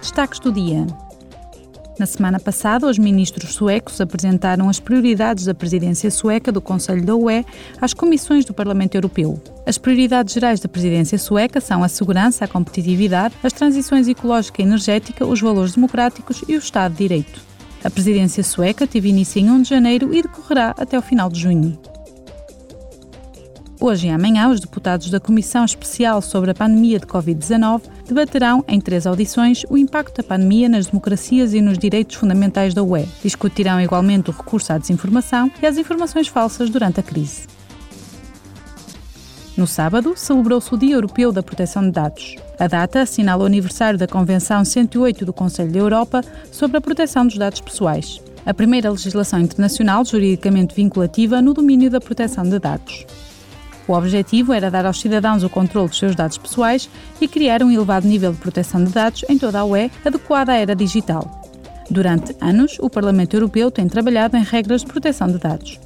Destaques do dia. Na semana passada, os ministros suecos apresentaram as prioridades da presidência sueca do Conselho da UE às comissões do Parlamento Europeu. As prioridades gerais da presidência sueca são a segurança, a competitividade, as transições ecológica e energética, os valores democráticos e o Estado de Direito. A presidência sueca teve início em 1 de janeiro e decorrerá até o final de junho. Hoje e amanhã, os deputados da Comissão Especial sobre a Pandemia de Covid-19 debaterão, em três audições, o impacto da pandemia nas democracias e nos direitos fundamentais da UE. Discutirão igualmente o recurso à desinformação e às informações falsas durante a crise. No sábado, celebrou-se o Dia Europeu da Proteção de Dados. A data assinala o aniversário da Convenção 108 do Conselho da Europa sobre a proteção dos dados pessoais, a primeira legislação internacional juridicamente vinculativa no domínio da proteção de dados. O objetivo era dar aos cidadãos o controle dos seus dados pessoais e criar um elevado nível de proteção de dados em toda a UE adequada à era digital. Durante anos, o Parlamento Europeu tem trabalhado em regras de proteção de dados.